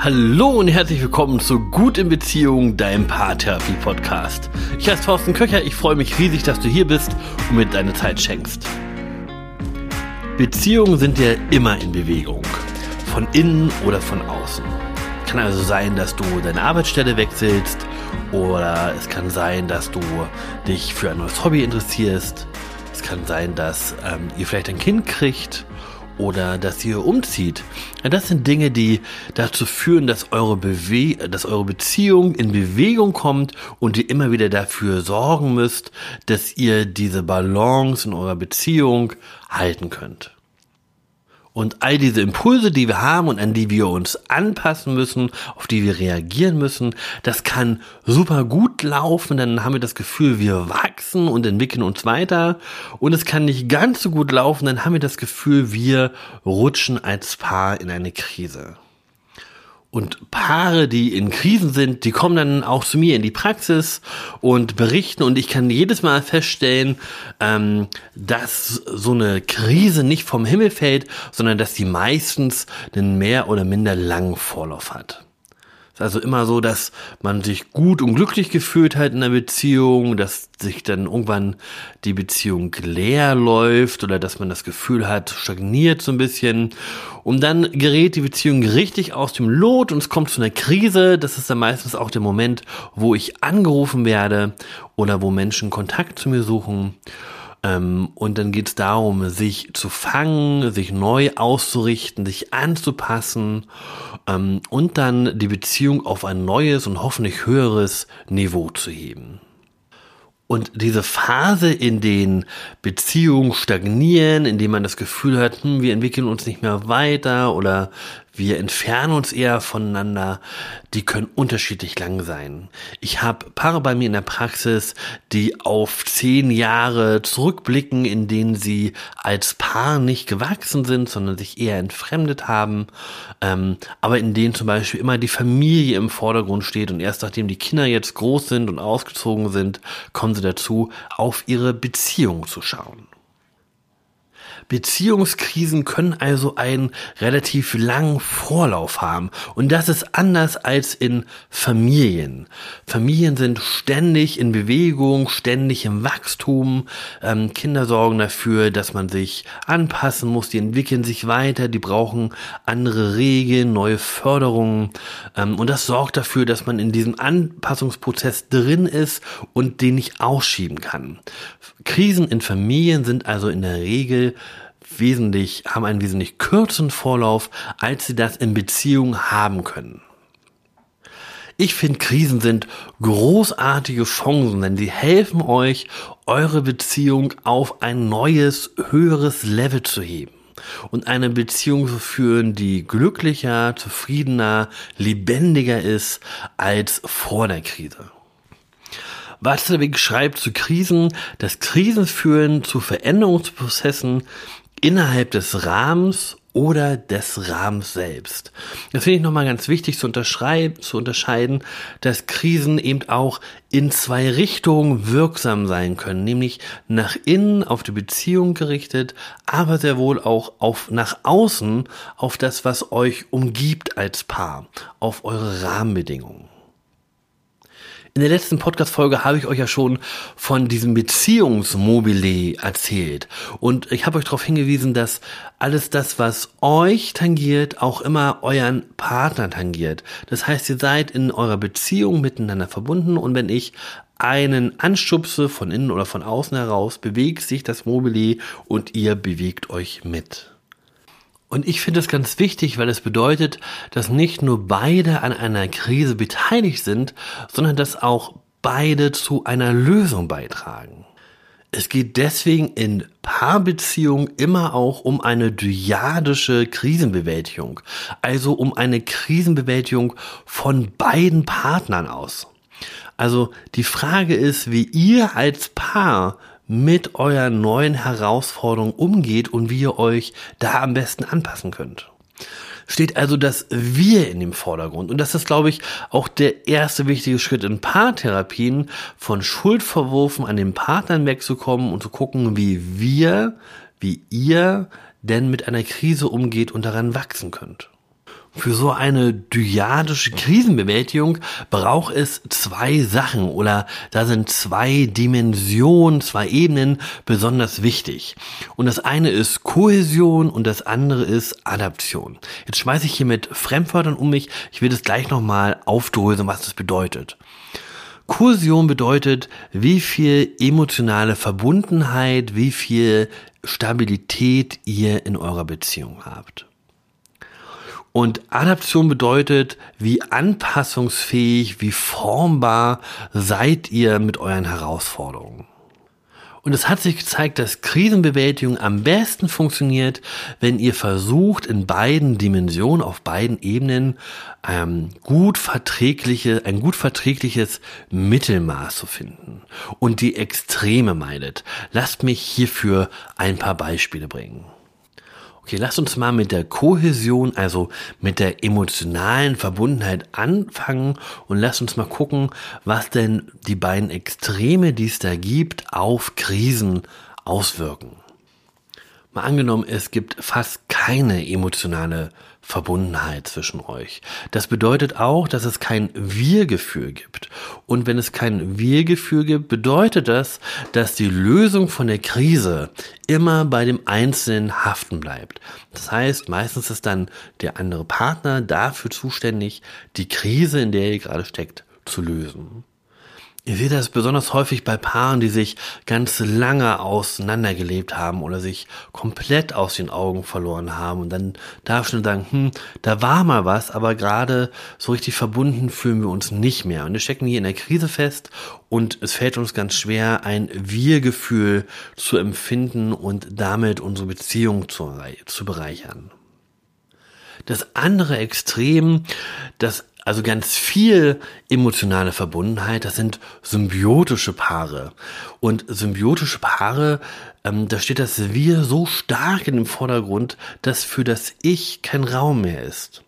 Hallo und herzlich willkommen zu Gut in Beziehung, deinem Paartherapie-Podcast. Ich heiße Thorsten Köcher, ich freue mich riesig, dass du hier bist und mir deine Zeit schenkst. Beziehungen sind ja immer in Bewegung, von innen oder von außen. Kann also sein, dass du deine Arbeitsstelle wechselst oder es kann sein, dass du dich für ein neues Hobby interessierst. Es kann sein, dass ähm, ihr vielleicht ein Kind kriegt oder dass ihr umzieht. Das sind Dinge, die dazu führen, dass eure, Bewe dass eure Beziehung in Bewegung kommt und ihr immer wieder dafür sorgen müsst, dass ihr diese Balance in eurer Beziehung halten könnt. Und all diese Impulse, die wir haben und an die wir uns anpassen müssen, auf die wir reagieren müssen, das kann super gut laufen. Dann haben wir das Gefühl, wir wachsen und entwickeln uns weiter. Und es kann nicht ganz so gut laufen. Dann haben wir das Gefühl, wir rutschen als Paar in eine Krise. Und Paare, die in Krisen sind, die kommen dann auch zu mir in die Praxis und berichten. Und ich kann jedes Mal feststellen, ähm, dass so eine Krise nicht vom Himmel fällt, sondern dass die meistens einen mehr oder minder langen Vorlauf hat ist also immer so, dass man sich gut und glücklich gefühlt hat in der Beziehung, dass sich dann irgendwann die Beziehung leer läuft oder dass man das Gefühl hat, stagniert so ein bisschen. Und dann gerät die Beziehung richtig aus dem Lot und es kommt zu einer Krise. Das ist dann meistens auch der Moment, wo ich angerufen werde oder wo Menschen Kontakt zu mir suchen. Ähm, und dann geht es darum, sich zu fangen, sich neu auszurichten, sich anzupassen ähm, und dann die Beziehung auf ein neues und hoffentlich höheres Niveau zu heben. Und diese Phase, in denen Beziehungen stagnieren, in denen man das Gefühl hat, hm, wir entwickeln uns nicht mehr weiter oder wir entfernen uns eher voneinander, die können unterschiedlich lang sein. Ich habe Paare bei mir in der Praxis, die auf zehn Jahre zurückblicken, in denen sie als Paar nicht gewachsen sind, sondern sich eher entfremdet haben, ähm, aber in denen zum Beispiel immer die Familie im Vordergrund steht und erst nachdem die Kinder jetzt groß sind und ausgezogen sind, kommen sie dazu, auf ihre Beziehung zu schauen. Beziehungskrisen können also einen relativ langen Vorlauf haben. Und das ist anders als in Familien. Familien sind ständig in Bewegung, ständig im Wachstum. Ähm, Kinder sorgen dafür, dass man sich anpassen muss. Die entwickeln sich weiter. Die brauchen andere Regeln, neue Förderungen. Ähm, und das sorgt dafür, dass man in diesem Anpassungsprozess drin ist und den nicht ausschieben kann. Krisen in Familien sind also in der Regel wesentlich, haben einen wesentlich kürzeren Vorlauf, als sie das in Beziehungen haben können. Ich finde, Krisen sind großartige Chancen, denn sie helfen euch, eure Beziehung auf ein neues, höheres Level zu heben und eine Beziehung zu führen, die glücklicher, zufriedener, lebendiger ist als vor der Krise. Watzlawick schreibt zu Krisen, dass Krisen führen zu Veränderungsprozessen, innerhalb des Rahmens oder des Rahmens selbst. Das finde ich nochmal ganz wichtig zu, unterschreiben, zu unterscheiden, dass Krisen eben auch in zwei Richtungen wirksam sein können, nämlich nach innen auf die Beziehung gerichtet, aber sehr wohl auch auf nach außen auf das, was euch umgibt als Paar, auf eure Rahmenbedingungen. In der letzten Podcast-Folge habe ich euch ja schon von diesem Beziehungsmobile erzählt. Und ich habe euch darauf hingewiesen, dass alles das, was euch tangiert, auch immer euren Partner tangiert. Das heißt, ihr seid in eurer Beziehung miteinander verbunden und wenn ich einen anstupse von innen oder von außen heraus, bewegt sich das Mobile und ihr bewegt euch mit. Und ich finde es ganz wichtig, weil es bedeutet, dass nicht nur beide an einer Krise beteiligt sind, sondern dass auch beide zu einer Lösung beitragen. Es geht deswegen in Paarbeziehungen immer auch um eine dyadische Krisenbewältigung, also um eine Krisenbewältigung von beiden Partnern aus. Also die Frage ist, wie ihr als Paar mit euren neuen Herausforderungen umgeht und wie ihr euch da am besten anpassen könnt. Steht also das Wir in dem Vordergrund. Und das ist, glaube ich, auch der erste wichtige Schritt in Paartherapien, von Schuldverwurfen an den Partnern wegzukommen und zu gucken, wie wir, wie ihr denn mit einer Krise umgeht und daran wachsen könnt. Für so eine dyadische Krisenbewältigung braucht es zwei Sachen oder da sind zwei Dimensionen, zwei Ebenen besonders wichtig. Und das eine ist Kohäsion und das andere ist Adaption. Jetzt schmeiße ich hier mit Fremdwörtern um mich. Ich will das gleich nochmal aufdröseln, was das bedeutet. Kohäsion bedeutet, wie viel emotionale Verbundenheit, wie viel Stabilität ihr in eurer Beziehung habt. Und Adaption bedeutet, wie anpassungsfähig, wie formbar seid ihr mit euren Herausforderungen. Und es hat sich gezeigt, dass Krisenbewältigung am besten funktioniert, wenn ihr versucht, in beiden Dimensionen, auf beiden Ebenen ähm, gut verträgliche, ein gut verträgliches Mittelmaß zu finden und die Extreme meidet. Lasst mich hierfür ein paar Beispiele bringen. Okay, lass uns mal mit der Kohäsion, also mit der emotionalen Verbundenheit anfangen und lass uns mal gucken, was denn die beiden Extreme, die es da gibt, auf Krisen auswirken. Mal angenommen, es gibt fast keine emotionale Verbundenheit zwischen euch. Das bedeutet auch, dass es kein Wir-Gefühl gibt. Und wenn es kein Wir-Gefühl gibt, bedeutet das, dass die Lösung von der Krise immer bei dem Einzelnen haften bleibt. Das heißt, meistens ist dann der andere Partner dafür zuständig, die Krise, in der ihr gerade steckt, zu lösen. Ihr seht das besonders häufig bei Paaren, die sich ganz lange auseinandergelebt haben oder sich komplett aus den Augen verloren haben und dann darf schon sagen, hm, da war mal was, aber gerade so richtig verbunden fühlen wir uns nicht mehr. Und wir stecken hier in der Krise fest und es fällt uns ganz schwer, ein Wir-Gefühl zu empfinden und damit unsere Beziehung zu, zu bereichern. Das andere Extrem, das also ganz viel emotionale Verbundenheit, das sind symbiotische Paare. Und symbiotische Paare, ähm, da steht das Wir so stark in dem Vordergrund, dass für das Ich kein Raum mehr ist.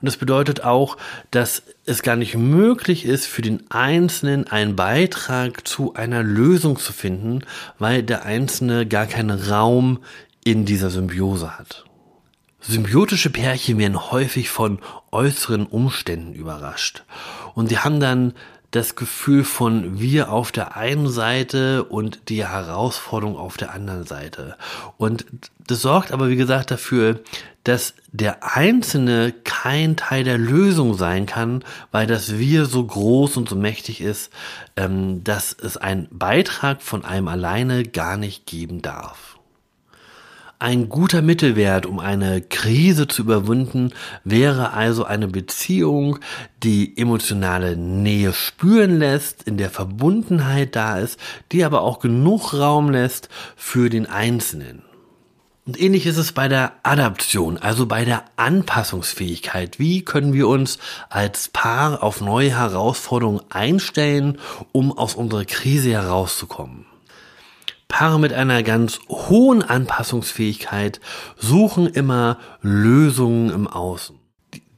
Und das bedeutet auch, dass es gar nicht möglich ist, für den Einzelnen einen Beitrag zu einer Lösung zu finden, weil der Einzelne gar keinen Raum in dieser Symbiose hat. Symbiotische Pärchen werden häufig von äußeren Umständen überrascht. Und sie haben dann das Gefühl von wir auf der einen Seite und die Herausforderung auf der anderen Seite. Und das sorgt aber, wie gesagt, dafür, dass der Einzelne kein Teil der Lösung sein kann, weil das Wir so groß und so mächtig ist, ähm, dass es einen Beitrag von einem alleine gar nicht geben darf. Ein guter Mittelwert, um eine Krise zu überwinden, wäre also eine Beziehung, die emotionale Nähe spüren lässt, in der Verbundenheit da ist, die aber auch genug Raum lässt für den Einzelnen. Und ähnlich ist es bei der Adaption, also bei der Anpassungsfähigkeit. Wie können wir uns als Paar auf neue Herausforderungen einstellen, um aus unserer Krise herauszukommen? Paare mit einer ganz hohen Anpassungsfähigkeit suchen immer Lösungen im Außen.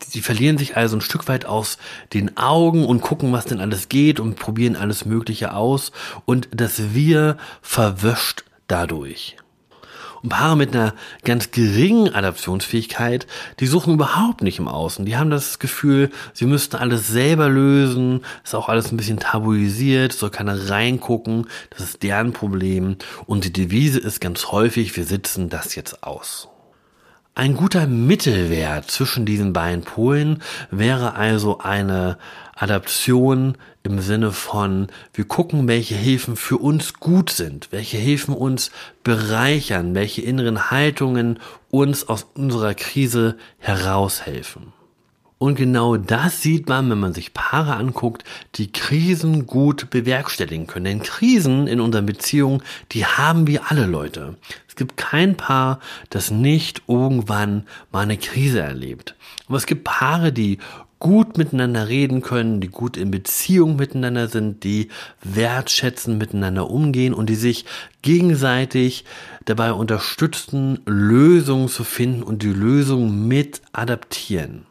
Sie verlieren sich also ein Stück weit aus den Augen und gucken, was denn alles geht und probieren alles Mögliche aus und das Wir verwöscht dadurch. Und Paare mit einer ganz geringen Adaptionsfähigkeit, die suchen überhaupt nicht im Außen. Die haben das Gefühl, sie müssten alles selber lösen, ist auch alles ein bisschen tabuisiert, soll keiner reingucken, das ist deren Problem. Und die Devise ist ganz häufig, wir sitzen das jetzt aus. Ein guter Mittelwert zwischen diesen beiden Polen wäre also eine Adaption im Sinne von, wir gucken, welche Hilfen für uns gut sind, welche Hilfen uns bereichern, welche inneren Haltungen uns aus unserer Krise heraushelfen. Und genau das sieht man, wenn man sich Paare anguckt, die Krisen gut bewerkstelligen können. Denn Krisen in unseren Beziehungen, die haben wir alle Leute. Es gibt kein Paar, das nicht irgendwann mal eine Krise erlebt. Aber es gibt Paare, die gut miteinander reden können, die gut in Beziehung miteinander sind, die wertschätzen, miteinander umgehen und die sich gegenseitig dabei unterstützen, Lösungen zu finden und die Lösung mit adaptieren.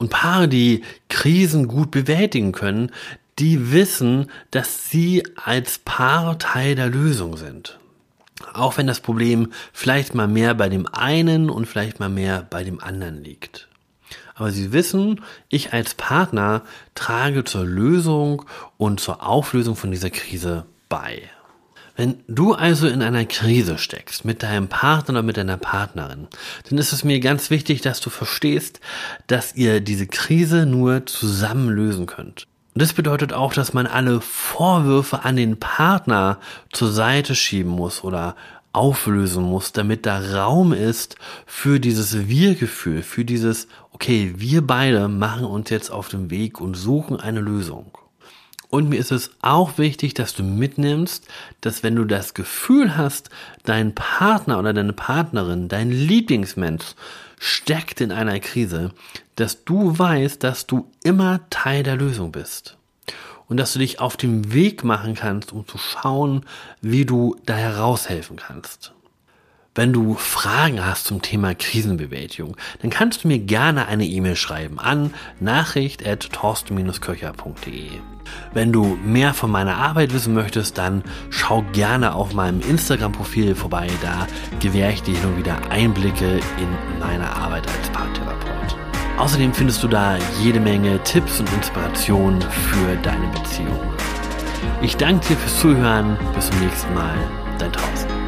Und Paare, die Krisen gut bewältigen können, die wissen, dass sie als Paar Teil der Lösung sind. Auch wenn das Problem vielleicht mal mehr bei dem einen und vielleicht mal mehr bei dem anderen liegt. aber sie wissen, ich als Partner trage zur Lösung und zur Auflösung von dieser Krise bei. Wenn du also in einer Krise steckst mit deinem Partner oder mit deiner Partnerin, dann ist es mir ganz wichtig, dass du verstehst, dass ihr diese Krise nur zusammen lösen könnt. Und das bedeutet auch, dass man alle Vorwürfe an den Partner zur Seite schieben muss oder auflösen muss, damit da Raum ist für dieses Wir-Gefühl, für dieses, okay, wir beide machen uns jetzt auf den Weg und suchen eine Lösung. Und mir ist es auch wichtig, dass du mitnimmst, dass wenn du das Gefühl hast, dein Partner oder deine Partnerin, dein Lieblingsmensch steckt in einer Krise, dass du weißt, dass du immer Teil der Lösung bist. Und dass du dich auf den Weg machen kannst, um zu schauen, wie du da heraushelfen kannst. Wenn du Fragen hast zum Thema Krisenbewältigung, dann kannst du mir gerne eine E-Mail schreiben an nachricht.torsten-köcher.de. Wenn du mehr von meiner Arbeit wissen möchtest, dann schau gerne auf meinem Instagram-Profil vorbei. Da gewähre ich dir nur wieder Einblicke in meine Arbeit als Paartherapeut. Außerdem findest du da jede Menge Tipps und Inspirationen für deine Beziehung. Ich danke dir fürs Zuhören. Bis zum nächsten Mal. Dein Thorsten.